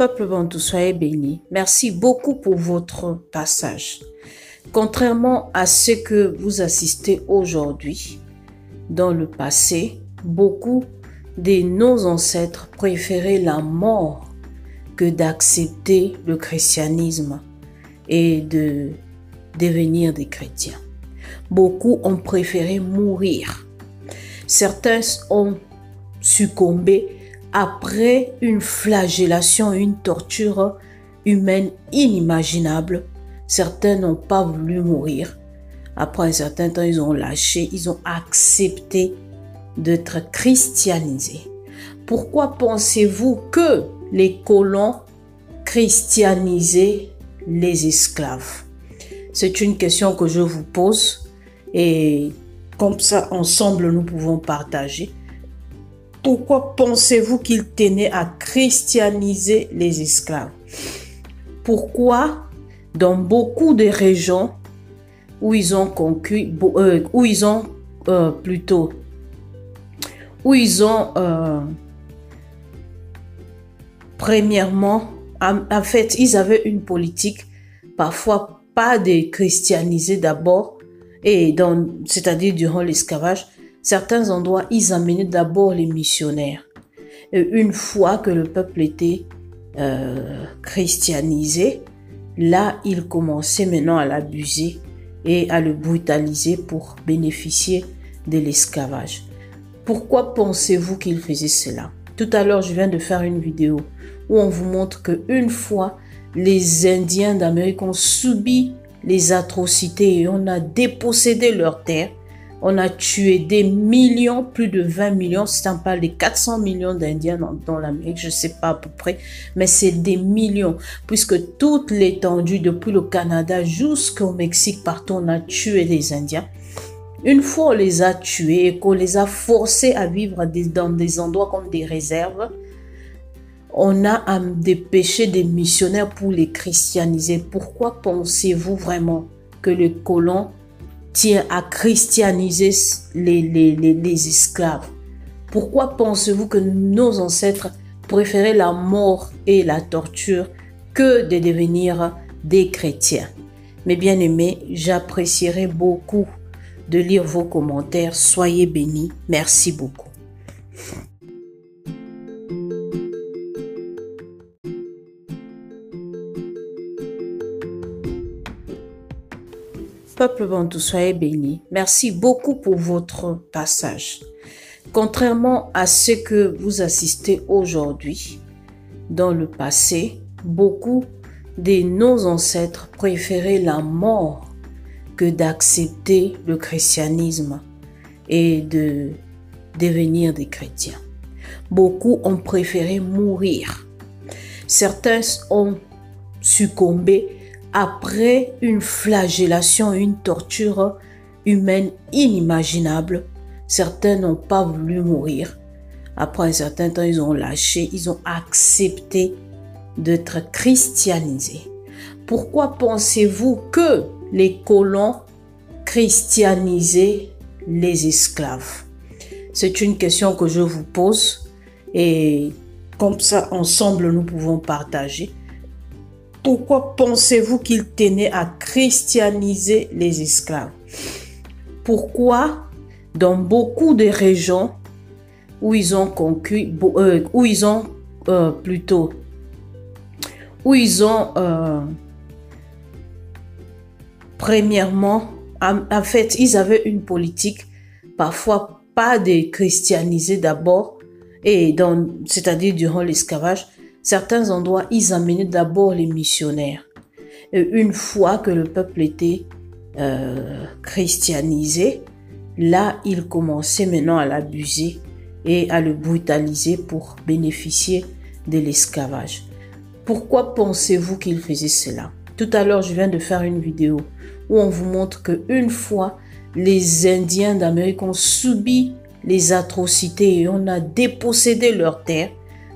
Peuple bantou, soyez bénis. Merci beaucoup pour votre passage. Contrairement à ce que vous assistez aujourd'hui, dans le passé, beaucoup de nos ancêtres préféraient la mort que d'accepter le christianisme et de devenir des chrétiens. Beaucoup ont préféré mourir. Certains ont succombé après une flagellation, une torture humaine inimaginable. Certains n'ont pas voulu mourir. Après un certain temps, ils ont lâché, ils ont accepté d'être christianisés. Pourquoi pensez-vous que les colons christianisaient les esclaves? C'est une question que je vous pose et comme ça, ensemble, nous pouvons partager. Pourquoi pensez-vous qu'ils tenaient à christianiser les esclaves? Pourquoi dans beaucoup de régions où ils ont conquis, euh, où ils ont euh, plutôt, où ils ont euh, premièrement, en, fait, ils avaient une politique parfois pas de christianiser d'abord, et c'est-à-dire durant l'esclavage, certains endroits, ils amenaient d'abord les missionnaires. Et une fois que le peuple était christianisé, là, ils commençaient maintenant à l'abuser et à le brutaliser pour bénéficier de l'esclavage. Pourquoi pensez-vous qu'il faisait cela? Tout à l'heure, je viens de faire une vidéo où on vous montre que une fois les Indiens d'Amérique ont subi les atrocités et on a dépossédé leurs terres, on a tué des millions, plus de 20 millions, c'est un parle de 400 millions d'Indiens dans, l'Amérique, je ne sais pas à peu près, mais c'est des millions, puisque toute l'étendue, depuis le Canada jusqu'au Mexique, partout, on a tué des Indiens. Une fois on les a tués et qu'on les a forcés à vivre dans des endroits comme des réserves, on a dépêché des missionnaires pour les christianiser. Pourquoi pensez-vous vraiment que les colons tient à christianiser les, esclaves. Pourquoi pensez-vous que nos ancêtres préféraient la mort et la torture que de devenir des chrétiens? Mes bien-aimés, j'apprécierais beaucoup de lire vos commentaires. Soyez bénis. Merci beaucoup. Peuple bantou, soyez bénis. Merci beaucoup pour votre passage. Contrairement à ce que vous assistez aujourd'hui, dans le passé, beaucoup de nos ancêtres préféraient la mort que d'accepter le christianisme et de devenir des chrétiens. Beaucoup ont préféré mourir. Certains ont succombé après une flagellation, une torture humaine inimaginable, certains n'ont pas voulu mourir. Après un certain temps, ils ont lâché, ils ont accepté d'être christianisés. Pourquoi pensez-vous que les colons christianisaient les esclaves? C'est une question que je vous pose et comme ça, ensemble, nous pouvons partager. Pourquoi pensez-vous qu'ils tenaient à christianiser les esclaves? Pourquoi dans beaucoup de régions où ils ont conquis, euh, où ils ont euh, plutôt, où ils ont euh, premièrement, en, fait, ils avaient une politique parfois pas de christianiser d'abord, et c'est-à-dire durant l'esclavage, certains endroits, ils amenaient d'abord les missionnaires. Et une fois que le peuple était euh, christianisé, là, ils commençaient maintenant à l'abuser et à le brutaliser pour bénéficier de l'esclavage. Pourquoi pensez-vous qu'ils faisaient cela? Tout à l'heure, je viens de faire une vidéo où on vous montre que une fois les Indiens d'Amérique ont subi les atrocités et on a dépossédé leurs terres,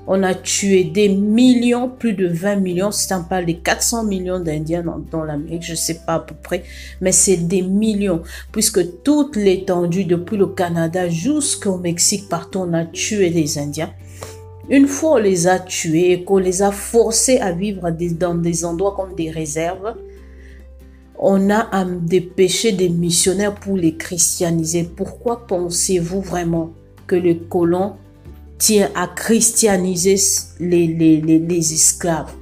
on a tué des millions, plus de 20 millions, c'est un parle de 400 millions d'Indiens dans, l'Amérique, je ne sais pas à peu près, mais c'est des millions, puisque toute l'étendue, depuis le Canada jusqu'au Mexique, partout, on a tué des Indiens. Une fois on les a tués et qu'on les a forcés à vivre dans des endroits comme des réserves, on a dépêché des missionnaires pour les christianiser. Pourquoi pensez-vous vraiment que le colon tient à christianiser les, esclaves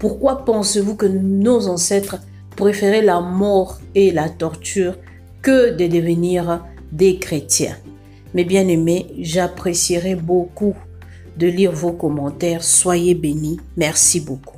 Pourquoi pensez-vous que nos ancêtres préféraient la mort et la torture que de devenir des chrétiens? Mes bien-aimés, j'apprécierais beaucoup de lire vos commentaires. Soyez bénis. Merci beaucoup.